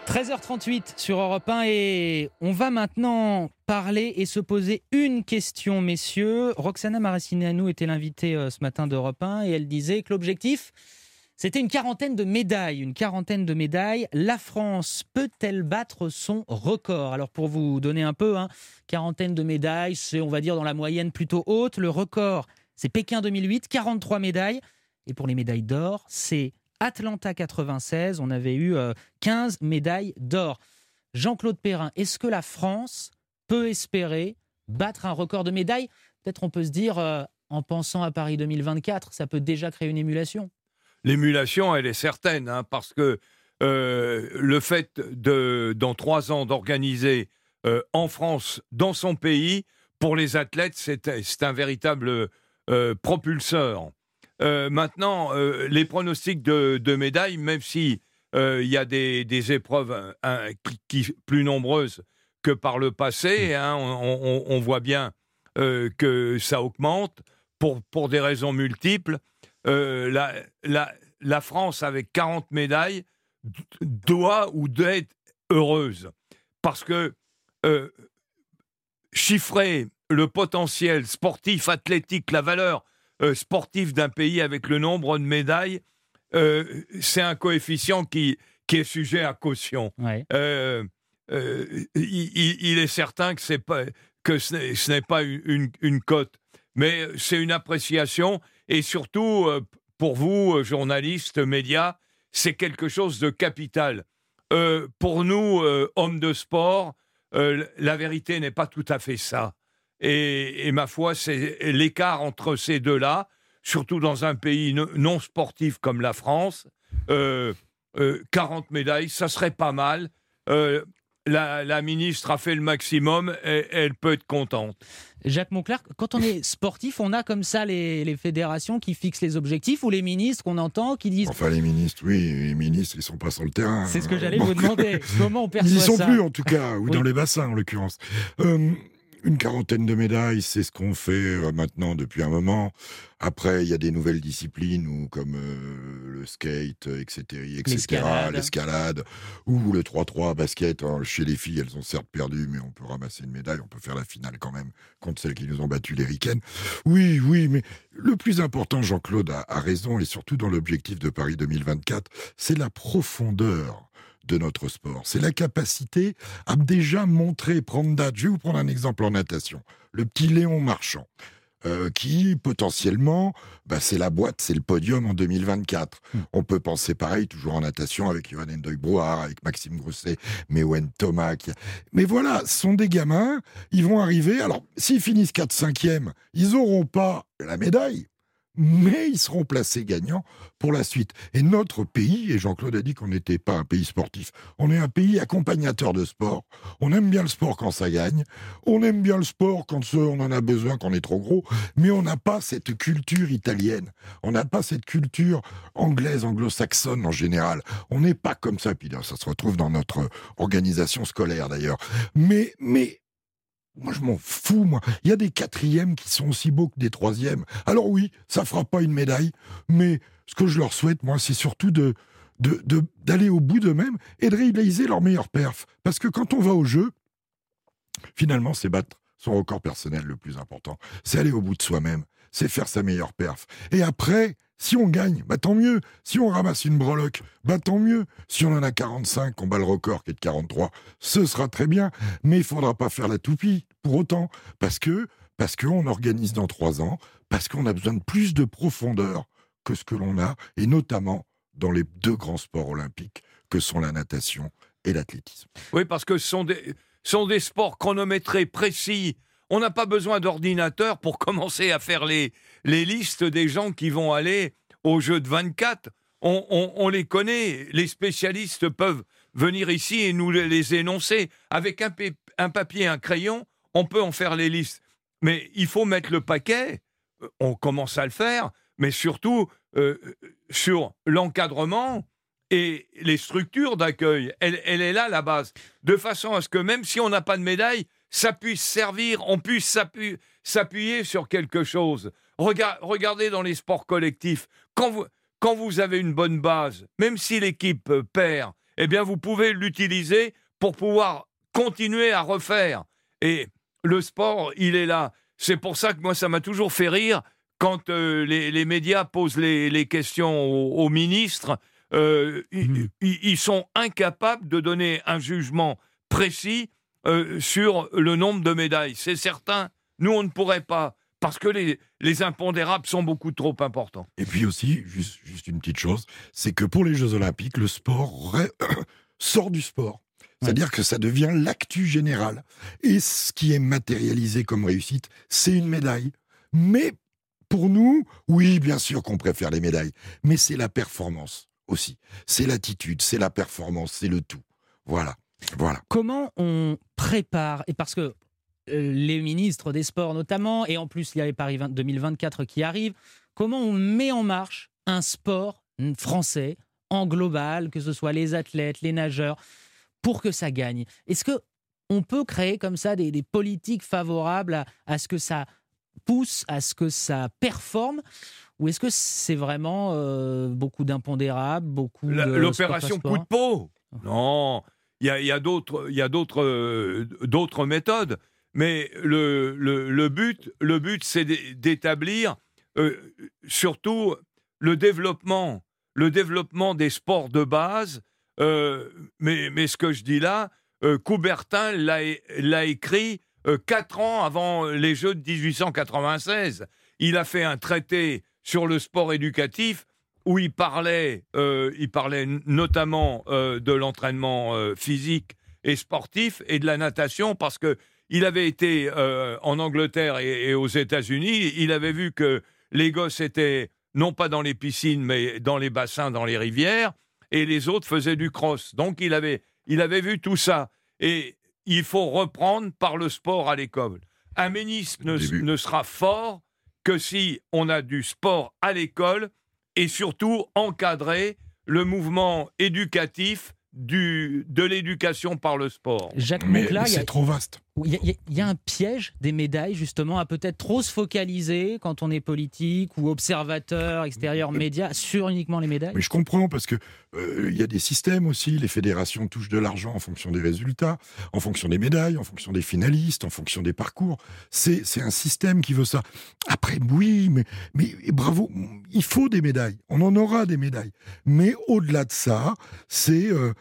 13h38 sur Europe 1 et on va maintenant parler et se poser une question, messieurs. Roxana Maracineanu était l'invitée euh, ce matin d'Europe 1 et elle disait que l'objectif, C'était une quarantaine de médailles, une quarantaine de médailles. La France peut-elle battre son record? Alors pour vous donner un peu, hein, quarantaine de médailles, c'est on va dire dans la moyenne plutôt haute. Le record, c'est Pékin 2008, 43 médailles. Et pour les médailles d'or, c'est Atlanta 96, on avait eu 15 euh, médailles d'or. Jean-Claude Perrin, est-ce que la France peut espérer battre un record de médailles? Peut-être on peut se dire, euh, en pensant à Paris 2024, ça peut déjà créer une émulation l'émulation, elle est certaine, hein, parce que euh, le fait de, dans trois ans d'organiser euh, en France, dans son pays, pour les athlètes, c'est un véritable euh, propulseur. maintenant, les pronostics de, médailles, même si il y a des, épreuves qui, plus nombreuses que par le passé, mmh. hein, on, voit bien que ça augmente pour, pour des raisons multiples. Euh, la, la, la, France, avec 40 médailles, doit ou doit être heureuse. Parce que euh, chiffrer le potentiel sportif, athlétique, la valeur euh, sportive d'un pays avec le nombre de médailles, c'est un coefficient qui, qui est sujet à caution. il, est certain que, pas, que ce n'est pas une, une cote, mais c'est une appréciation et surtout, euh, pour vous, euh, journalistes, médias, c'est quelque chose de capital. Euh, pour nous, hommes de sport, la vérité n'est pas tout à fait ça. Et, ma foi, c'est l'écart entre ces deux-là, surtout dans un pays non sportif comme la France. 40 médailles, ça serait pas mal la, ministre a fait le maximum et elle peut être contente. Jacques Monclerc, quand on est sportif, on a comme ça les, fédérations qui fixent les objectifs ou les ministres qu'on entend qui disent. Enfin, les ministres, oui, les ministres, ils sont pas sur le terrain. C'est ce que j'allais vous demander. Comment on perçoit Ils y sont ça plus, en tout cas, ou dans les bassins, en l'occurrence. Euh, une quarantaine de médailles, c'est ce qu'on fait euh, maintenant depuis un moment. Après, il y a des nouvelles disciplines ou comme euh, le skate, etc., etc., l'escalade, ou le 3-3 basket. Hein. Chez les filles, elles ont certes perdu, mais on peut ramasser une médaille, on peut faire la finale quand même contre celles qui nous ont battu les Ricaines. Oui, oui, mais le plus important, Jean-Claude a, a raison, et surtout dans l'objectif de Paris 2024, c'est la profondeur de notre sport. C'est la capacité à déjà montrer, prendre date. Je vais vous prendre un exemple en natation. Le petit Léon Marchand. Euh, qui potentiellement, bah, c'est la boîte, c'est le podium en 2024. Hmm. On peut penser pareil, toujours en natation, avec Johan Endoy-Brouard, avec Maxime Grousset, Mewen Thomas. Mais voilà, ce sont des gamins, ils vont arriver. Alors, s'ils finissent 4-5e, ils n'auront pas la médaille, mais ils seront placés gagnants pour la suite. Et notre pays, et Jean-Claude a dit qu'on n'était pas un pays sportif, on est un pays accompagnateur de sport. On aime bien le sport quand ça gagne, on aime bien le sport quand on en a besoin, quand on est trop gros, mais on n'a pas cette culture italienne, on n'a pas cette culture anglaise, anglo-saxonne en général. On n'est pas comme ça, puis ça se retrouve dans notre organisation scolaire d'ailleurs. Mais, mais moi, je m'en fous, moi. Il y a des quatrièmes qui sont aussi beaux que des troisièmes. Alors oui, ça fera pas une médaille, mais ce que je leur souhaite, moi, c'est surtout de d'aller au bout d'eux-mêmes et de réaliser leur meilleur perf. Parce que quand on va au jeu, finalement, c'est battre son record personnel le plus important. C'est aller au bout de soi-même. C'est faire sa meilleure perf. Et après, si on gagne, bah tant mieux. Si on ramasse une breloque, bah tant mieux. Si on en a 45, on bat le record qui est de 43, ce sera très bien. Mais il faudra pas faire la toupie pour autant. Parce que, parce qu'on organise dans trois ans, parce qu'on a besoin de plus de profondeur que ce que l'on a, et notamment dans les deux grands sports olympiques que sont la natation et l'athlétisme. Oui, parce que ce sont des sports chronométrés précis on n'a pas besoin d'ordinateur pour commencer à faire les, les listes des gens qui vont aller au jeu de 24. On, les connaît, les spécialistes peuvent venir ici et nous les énoncer. Avec un, un papier, un crayon, on peut en faire les listes. Mais il faut mettre le paquet, euh, on commence à le faire, mais surtout euh, sur l'encadrement et les structures d'accueil. Elle, elle, est là, la base. De façon à ce que même si on n'a pas de médaille, ça puisse servir, on puisse s'appuyer sur quelque chose. regardez dans les sports collectifs, quand vous, quand vous avez une bonne base, même si l'équipe perd, eh bien vous pouvez l'utiliser pour pouvoir continuer à refaire. Et le sport, il est là. C'est pour ça que moi, ça m'a toujours fait rire quand euh, les, médias posent les, questions aux, ministres, euh, mmh. ils, sont incapables de donner un jugement précis euh, sur le nombre de médailles. C'est certain, nous, on ne pourrait pas, parce que les, les impondérables sont beaucoup trop importants. Et puis aussi, juste, juste une petite chose, c'est que pour les Jeux Olympiques, le sport sort du sport. C'est-à-dire que ça devient l'actu général. Et ce qui est matérialisé comme réussite, c'est une médaille. Mais pour nous, oui, bien sûr qu'on préfère les médailles, mais c'est la performance aussi. C'est l'attitude, c'est la performance, c'est le tout. Voilà. Voilà. Comment on prépare et parce que euh, les ministres des Sports notamment, et en plus il y a les Paris 2024 qui arrivent, comment on met en marche un sport français en global, que ce soit les athlètes, les nageurs, pour que ça gagne? Est-ce que on peut créer comme ça des, politiques favorables à, ce que ça pousse à ce que ça performe? Ou est-ce que c'est vraiment euh, beaucoup d'impondérables, beaucoup L'opération coup de peau? Non, il y a, d'autres euh, méthodes, mais le, but, le but c'est d'établir euh, surtout le développement, le développement des sports de base. mais, mais ce que je dis là, Coubertin l'a écrit euh, quatre ans avant les Jeux de 1896. Il a fait un traité sur le sport éducatif où il parlait, euh, il parlait notamment euh, de l'entraînement physique et sportif et de la natation parce que il avait été en Angleterre et, aux États-Unis, il avait vu que les gosses étaient non pas dans les piscines mais dans les bassins, dans les rivières, et les autres faisaient du cross. Donc il avait, il avait vu tout ça. Et il faut reprendre par le sport à l'école. Un ministre ne, sera fort que si on a du sport à l'école et surtout encadrer le mouvement éducatif du, de l'éducation par le sport. Jacques mais, c'est trop vaste. Il y, a un piège des médailles, justement, à peut-être trop se focaliser quand on est politique ou observateur extérieur média sur uniquement les médailles? Mais je comprends, parce que euh, il y a des systèmes aussi. Les fédérations touchent de l'argent en fonction des résultats, en fonction des médailles, en fonction des finalistes, en fonction des parcours. C'est un système qui veut ça. Après, oui, mais, mais bravo, il faut des médailles. On en aura des médailles. Mais au-delà de ça, c'est euh,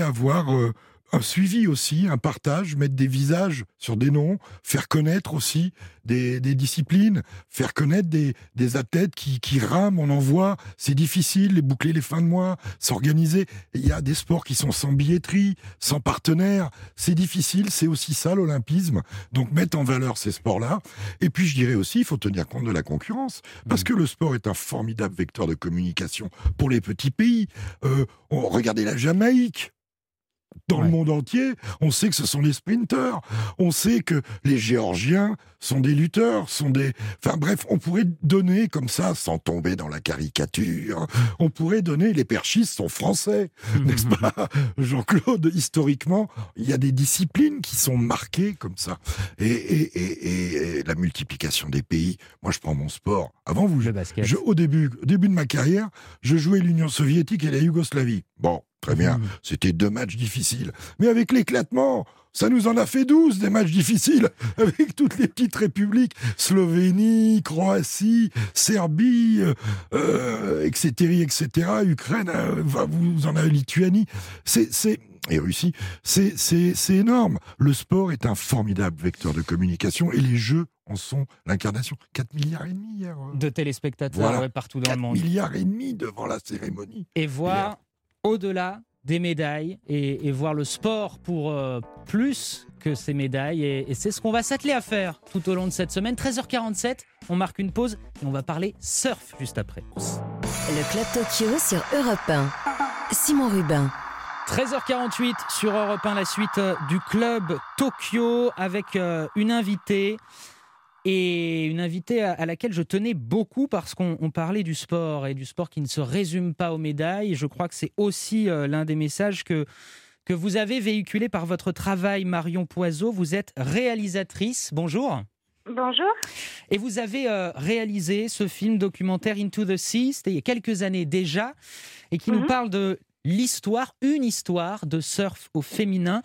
avoir. Euh, un suivi aussi, un partage, mettre des visages sur des noms, faire connaître aussi des, disciplines, faire connaître des, athlètes qui, rament, on en voit, c'est difficile, les boucler les fins de mois, s'organiser. Il y a des sports qui sont sans billetterie, sans partenaire, c'est difficile, c'est aussi ça l'olympisme. Donc mettre en valeur ces sports-là. Et puis je dirais aussi, il faut tenir compte de la concurrence, parce mmh. que le sport est un formidable vecteur de communication pour les petits pays. Euh, regardez la Jamaïque, dans le monde entier, on sait que ce sont les sprinteurs. On sait que les Géorgiens sont des lutteurs, sont des. Enfin bref, on pourrait donner comme ça, sans tomber dans la caricature, on pourrait donner les perchistes sont français, n'est-ce pas, Jean-Claude Historiquement, il y a des disciplines qui sont marquées comme ça. Et, la multiplication des pays. Moi, je prends mon sport. Avant vous, je, au début, au début de ma carrière, je jouais l'Union soviétique et la Yougoslavie. Bon, Très bien. Mmh. C'était deux matchs difficiles. Mais avec l'éclatement, ça nous en a fait douze des matchs difficiles avec toutes les petites républiques, Slovénie, Croatie, Serbie, euh, etc., euh, etc., Ukraine, euh, vous en avez Lituanie. C'est, et Russie, c'est, c'est, énorme. Le sport est un formidable vecteur de communication et les jeux en sont l'incarnation. 4 milliards et demi hier. De téléspectateurs partout dans le monde. 4 milliards et demi devant la cérémonie. Et voir au-delà des médailles et, voir le sport pour euh, plus que ces médailles. Et, c'est ce qu'on va s'atteler à faire tout au long de cette semaine. 13h47, on marque une pause et on va parler surf juste après. Le Club Tokyo sur Europe 1. Simon Rubin. 13h48 sur Europe 1, la suite euh, du Club Tokyo avec euh, une invitée et une invitée à, laquelle je tenais beaucoup parce qu'on parlait du sport et du sport qui ne se résume pas aux médailles. Je crois que c'est aussi euh, l'un des messages que, que vous avez véhiculé par votre travail, Marion Poiseau. Vous êtes réalisatrice. Bonjour. Bonjour. Et vous avez euh, réalisé ce film documentaire Into the Sea, c'était il y a quelques années déjà, et qui nous mhm. parle de l'histoire, une histoire de surf au féminin.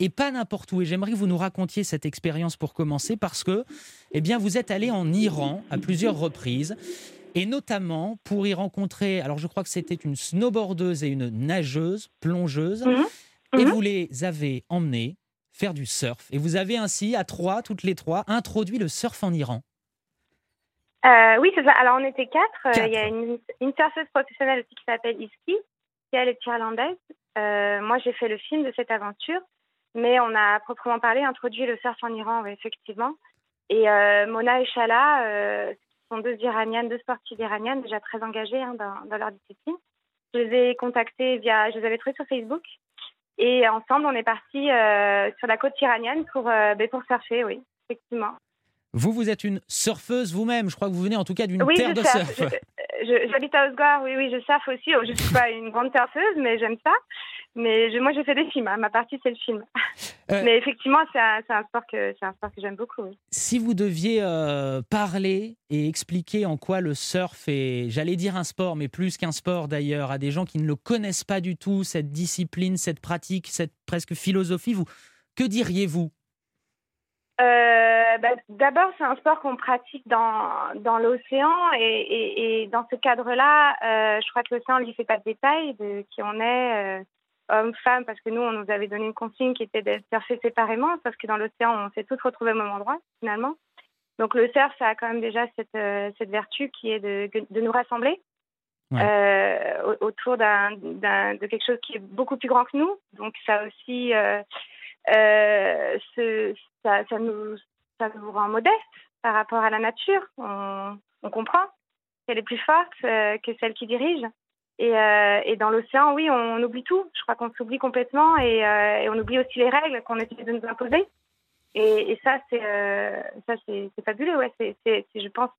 Et pas n'importe où. Et j'aimerais que vous nous racontiez cette expérience pour commencer, parce que eh bien, vous êtes allé en Iran à plusieurs reprises, et notamment pour y rencontrer, alors je crois que c'était une snowboardeuse et une nageuse, plongeuse, Mhm. et Mhm. vous les avez emmenés faire du surf. Et vous avez ainsi, à trois, toutes les trois, introduit le surf en Iran. Euh, oui, c'est ça. Alors, on était quatre. Euh, Quatre. Il y a une, une surfeuse professionnelle aussi qui s'appelle Iski, qui elle est irlandaise. Euh, moi, j'ai fait le film de cette aventure, mais on a à proprement parlé introduit le surf en Iran, oui, effectivement. Et euh, Mona et Shala euh, sont deux Iraniennes, deux sportives iraniennes, déjà très engagées hein, dans, dans leur discipline. Je les ai contactées via, je les avais trouvées sur Facebook. Et ensemble, on est partis euh, sur la côte iranienne pour, euh, ben, pour surfer, oui, effectivement. Vous, vous êtes une surfeuse vous-même. Je crois que vous venez en tout cas d'une Oui, terre de surf. Je- J'habite à Osgore, oui, oui, je surfe aussi. Oh, Je ne suis pas une grande surfeuse, mais j'aime ça. Mais je- moi, je fais des films. hein. Ma partie, c'est le film. Euh, Mais effectivement, c'est un, sport que, j'aime beaucoup. oui. Si vous deviez euh, parler et expliquer en quoi le surf est, j'allais dire un sport, mais plus qu'un sport d'ailleurs, à des gens qui ne le connaissent pas du tout, cette discipline, cette pratique, cette presque philosophie, vous, que diriez-vous? Euh, bah, D'abord, c'est un sport qu'on pratique dans, dans l'océan et, et, et dans ce cadre-là, je crois que l'océan lui fait pas de détails de qui on est, homme, femme, parce que nous, on nous avait donné une consigne qui était de surfer séparément, sauf que dans l'océan, on s'est tous retrouvés au même endroit, finalement. Donc le surf, ça a quand même déjà cette, euh, cette vertu qui est de, de nous rassembler euh, au- autour de quelque chose qui est beaucoup plus grand que nous. Donc ça aussi, euh, ce- ça, ça nous, ça nous rend modeste par rapport à la nature. On, on comprend qu'elle est plus forte que celle qui dirige. Et, euh, et dans l'océan, oui, on, oublie tout. Je crois qu'on s'oublie complètement et, euh, et on oublie aussi les règles qu'on essaie de nous imposer. Et, et ça, c'est euh, ça, c'est fabuleux. Ouais. C'est, je pense,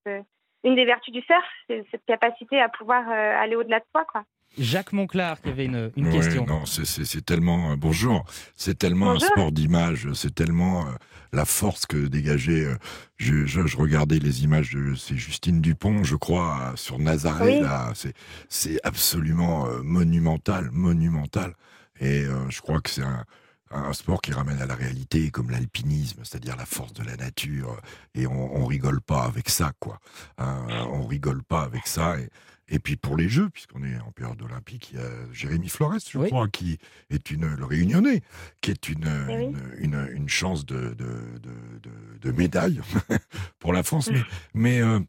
une des vertus du surf, c'est cette capacité à pouvoir euh, aller au-delà de soi, quoi. Jacques Monclar qui avait une, une Ouais, question. Non, c'est- c'est c'est tellement. euh, bonjour. C'est tellement Bonjour. un sport d'image. C'est tellement euh, la force que dégageait. euh, je, je, je regardais les images de. C'est Justine Dupont, je crois, sur Nazaré. Oui. là. C'est c'est absolument euh, monumental, monumental. Et euh, je crois que c'est un, un sport qui ramène à la réalité, comme l'alpinisme, c'est-à-dire la force de la nature. Et on, on rigole pas avec ça, quoi. Hein, on rigole pas avec ça. Et, et puis pour les Jeux, puisqu'on est en période olympique, il y a Jérémy Flores, je crois, qui est une, le réunionnais, qui est une, Eh une, une, une chance de, de, de, de- de médaille pour la France. Mais, mais euh,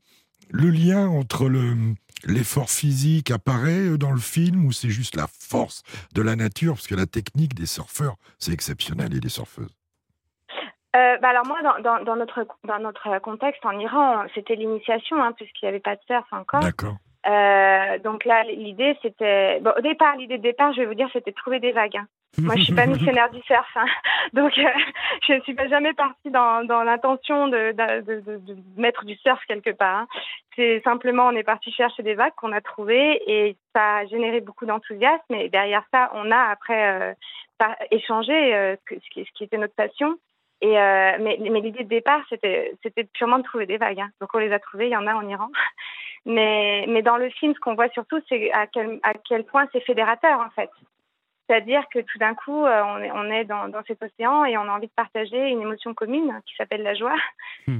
le lien entre le, l'effort physique apparaît dans le film ou c'est juste la force de la nature? Parce que la technique des surfeurs, c'est exceptionnel et des surfeuses. Euh, bah alors moi, dans, dans, dans notre, dans notre contexte en Iran, c'était l'initiation, hein, puisqu'il n'y avait pas de surf encore. D'accord. Euh, donc là, l'idée, c'était... Bon, au départ, l'idée de départ, je vais vous dire, c'était de trouver des vagues. hein. Moi, je suis pas missionnaire du surf, hein. donc euh, je ne suis pas jamais partie dans, l'intention de, mettre du surf quelque part. hein. C'est simplement, on est parti chercher des vagues qu'on a trouvées et ça a généré beaucoup d'enthousiasme. Et derrière ça, on a après euh, échangé euh, ce, qui, était notre passion. Mais l'idée de départ, c'était purement de trouver des vagues. hein. Donc on les a trouvées, il y en a en Iran. Mais dans le film, ce qu'on voit surtout, c'est à quel point c'est fédérateur en fait. C'est-à-dire que tout d'un coup, euh, on est, on est dans, dans cet océan et on a envie de partager une émotion commune qui s'appelle la joie.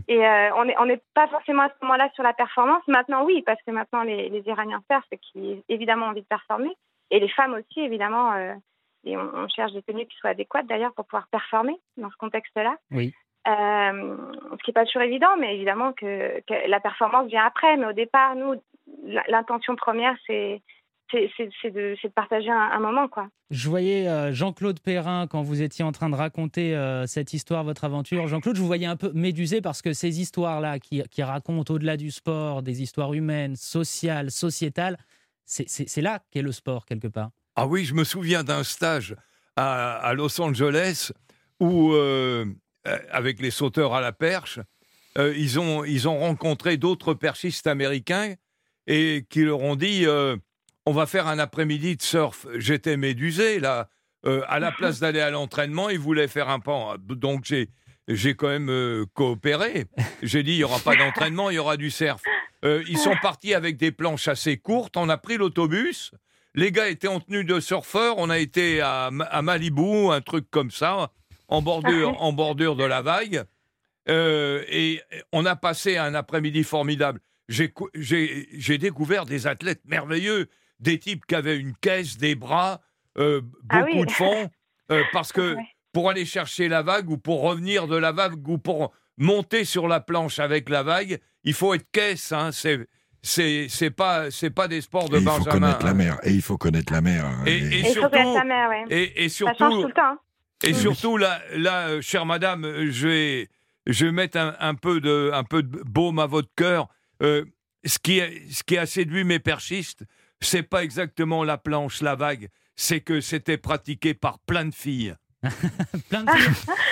Et euh, on n'est on pas forcément à ce moment-là sur la performance. Maintenant, oui, parce que maintenant, les, les Iraniens surfent qui ont évidemment envie de performer. Et les femmes aussi, évidemment. euh, et on, on cherche des tenues qui soient adéquates d'ailleurs pour pouvoir performer dans ce contexte-là. Oui. Euh, ce qui n'est pas toujours évident, mais évidemment que, que la performance vient après. Mais au départ, nous, l'intention première, c'est c'est de, partager un, un moment, quoi. Je voyais euh, Jean-Claude Perrin quand vous étiez en train de raconter euh, cette histoire, votre aventure. Jean-Claude, je vous voyais un peu médusé parce que ces histoires-là qui, qui racontent au-delà du sport, des histoires humaines, sociales, sociétales, c'est- là qu'est le sport quelque part. Ah oui, je me souviens d'un stage à, à Los Angeles où, euh, euh, avec les sauteurs à la perche, euh, ils, ont, ils ont rencontré d'autres perchistes américains et qui leur ont dit euh, on va faire un après-midi de surf. J'étais médusé là. Euh, à la place d'aller à l'entraînement, ils voulaient faire un pan. Donc j'ai j'ai quand même euh, coopéré. J'ai dit il y aura pas d'entraînement, il y aura du surf. Euh, ils sont partis avec des planches assez courtes. On a pris l'autobus. Les gars étaient en tenue de surfeur. On a été à, à Malibu, un truc comme ça. en bordure, en bordure de la vague. Et on a passé un après-midi formidable. J'ai j'ai découvert des athlètes merveilleux, des types qui avaient une caisse, des bras, euh, Ah beaucoup oui. de fond, euh, parce que Ouais. pour aller chercher la vague ou pour revenir de la vague ou pour monter sur la planche avec la vague, il faut être caisse. Hein, c'est c'est c'est pas c'est pas des sports de Et il faut Benjamin. connaître la hein. mer. Et il faut connaître la mer. hein. Et, Et- et Et il faut surtout, ouais. et, et Ça change tout surtout, le temps. et surtout là, là, euh, chère madame, je vais, je vais mettre un, un peu de, un peu de baume à votre cœur. Euh, ce qui, ce qui a séduit mes perchistes, c'est pas exactement la planche, la vague, c'est que c'était pratiqué par plein de filles. Plein de.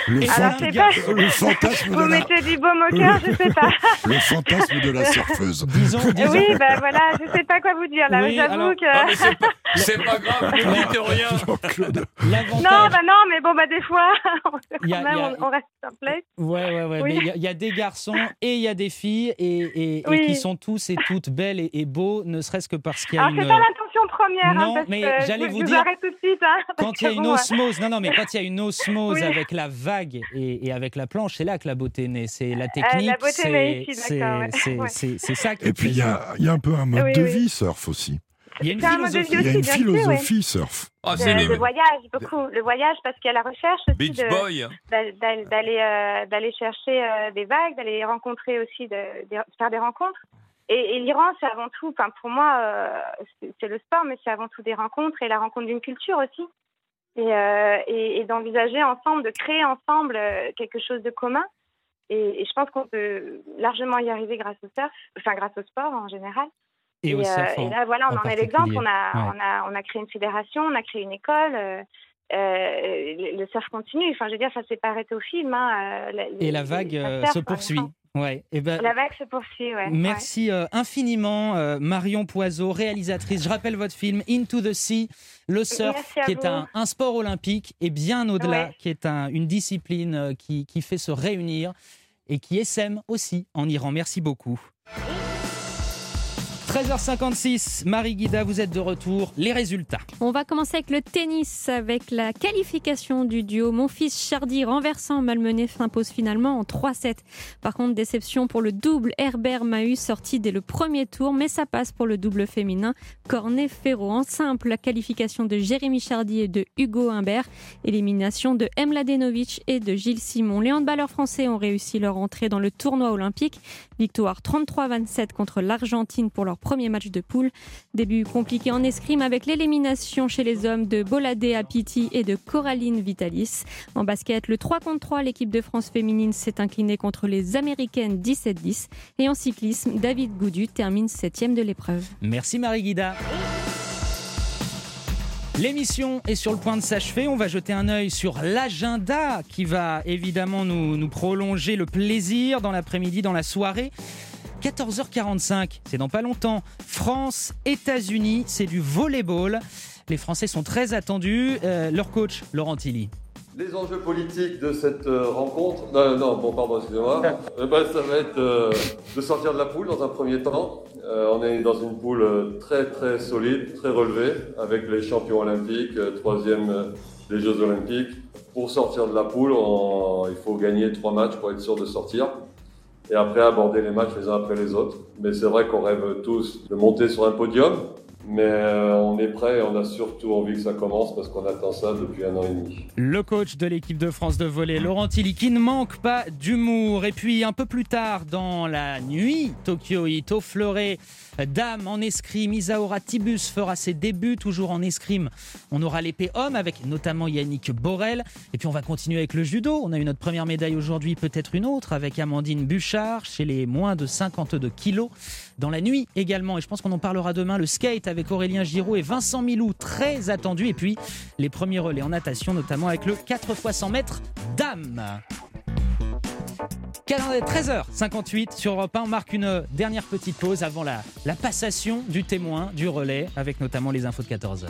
Le, Et fan- Alors, pas- le fantasme Vous de la, mettez du baume au cœur, je sais pas. le fantasme de la surfeuse. Disons, disons- Oui, ben voilà, je sais pas quoi vous dire là. Oui, J'avoue alors- que. C'est pas, pas grave, ne dites rien. Non, bah non, mais bon, bah des fois, y a- quand même, a- on, on reste perplexe. Ouais, ouais, ouais. Oui. Mais il y y, a des garçons et il y a des filles et, et- et Oui. qui sont tous et toutes belles et, et beaux, ne serait-ce que parce qu'il y a Alors, une. c'est pas l'intention première, Non, hein, parce mais que j'allais je, vous je dire, tout de suite. Hein, Quand il y a une osmose, non, non, mais quand il y a une osmose Oui. avec la vague et, et avec la planche, c'est là que la beauté naît. C'est la la technique, naît c'est ouais. ça qui Et puis il y a, il y a un peu un mode Oui, de oui. vie surf aussi. il y a une C'est un mode de philosophie. Il y a aussi, une sûr, philosophie surf. De, les de voyage, beaucoup. Le voyage, parce qu'il y a la recherche aussi d'aller euh, d'aller chercher euh, des vagues, d'aller rencontrer aussi, de, de faire des rencontres. Et, et l'Iran, c'est avant tout, enfin pour moi, euh, c'est c'est le sport, mais c'est avant tout des rencontres et la rencontre d'une culture aussi. Et, euh, et, et d'envisager ensemble, de créer ensemble euh, quelque chose de commun. Et, et je pense qu'on peut largement y arriver grâce au surf, enfin grâce au sport en général. Et au euh, surf en- là, voilà, on en en, est l'exemple. On a, Ouais. on, a, on a créé une fédération, on a créé une école. euh, le, surf continue. Enfin, je veux dire, ça s'est pas arrêté au film. hein, la- Et la vague se poursuit. Ouais. Et ben, La vague se poursuit, ouais. Merci euh, infiniment, euh, Marion Poiseau, réalisatrice. Je rappelle votre film Into the Sea, le surf, qui est un, un sport olympique et bien au-delà, Ouais. qui est un- une discipline euh, qui, qui fait se réunir et qui essaime aussi en Iran. Merci beaucoup. 13h56, Marie Guida, vous êtes de retour. Les résultats. On va commencer avec le tennis, avec la qualification du duo. Mon fils Chardy renversant malmené s'impose finalement en 3-7. Par contre, déception pour le double Herbert Mahut sorti dès le premier tour, mais ça passe pour le double féminin Cornet-Ferro. En simple, la qualification de Jérémy Chardy et de Hugo Humbert. Élimination de M. Ladenovic et de Gilles Simon. Les handballeurs français ont réussi leur entrée dans le tournoi olympique. Victoire 33-27 contre l'Argentine pour leur premier match de poule. Début compliqué en escrime avec l'élimination chez les hommes de Boladé Apiti et de Coraline Vitalis. En basket, le 3 contre 3, l'équipe de France féminine s'est inclinée contre les Américaines 17-10. Et en cyclisme, David Goudu termine septième de l'épreuve. Merci Marie Guida. L'émission est sur le point de s'achever. On va jeter un œil sur l'agenda qui va évidemment nous, nous prolonger le plaisir dans l'après-midi, dans la soirée. 14h45, c'est dans pas longtemps. France, États-Unis, c'est du volleyball. Les Français sont très attendus. Euh, leur coach, Laurent Tilly. Les enjeux politiques de cette euh, rencontre, non, non, bon, pardon, excusez-moi, Eh ben, ça va être euh, de sortir de la poule dans un premier temps. Euh, on est dans une poule euh, très très solide, très relevée, avec les champions olympiques, euh, troisième des Jeux olympiques. Pour sortir de la poule, il faut gagner trois matchs pour être sûr de sortir. Et après aborder les matchs les uns après les autres. Mais c'est vrai qu'on rêve tous de monter sur un podium. Mais euh, on est prêt et on a surtout envie que ça commence parce qu'on attend ça depuis un an et demi. Le coach de l'équipe de France de volley, Laurent Tilly, qui ne manque pas d'humour. Et puis un peu plus tard dans la nuit, Tokyo au fleuret, dame en escrime, Isaora Tibus fera ses débuts toujours en escrime. On aura l'épée homme avec notamment Yannick Borel. Et puis on va continuer avec le judo. On a eu notre première médaille aujourd'hui, peut-être une autre avec Amandine Bouchard chez les moins de 52 kilos. Dans la nuit également, et je pense qu'on en parlera demain, le skate avec Aurélien Giraud et Vincent Milou, très attendu. Et puis les premiers relais en natation, notamment avec le 4 x 100 mètres dame. Calendrier 13h58 sur Europe 1. On marque une dernière petite pause avant la, la passation du témoin du relais avec notamment les infos de 14h.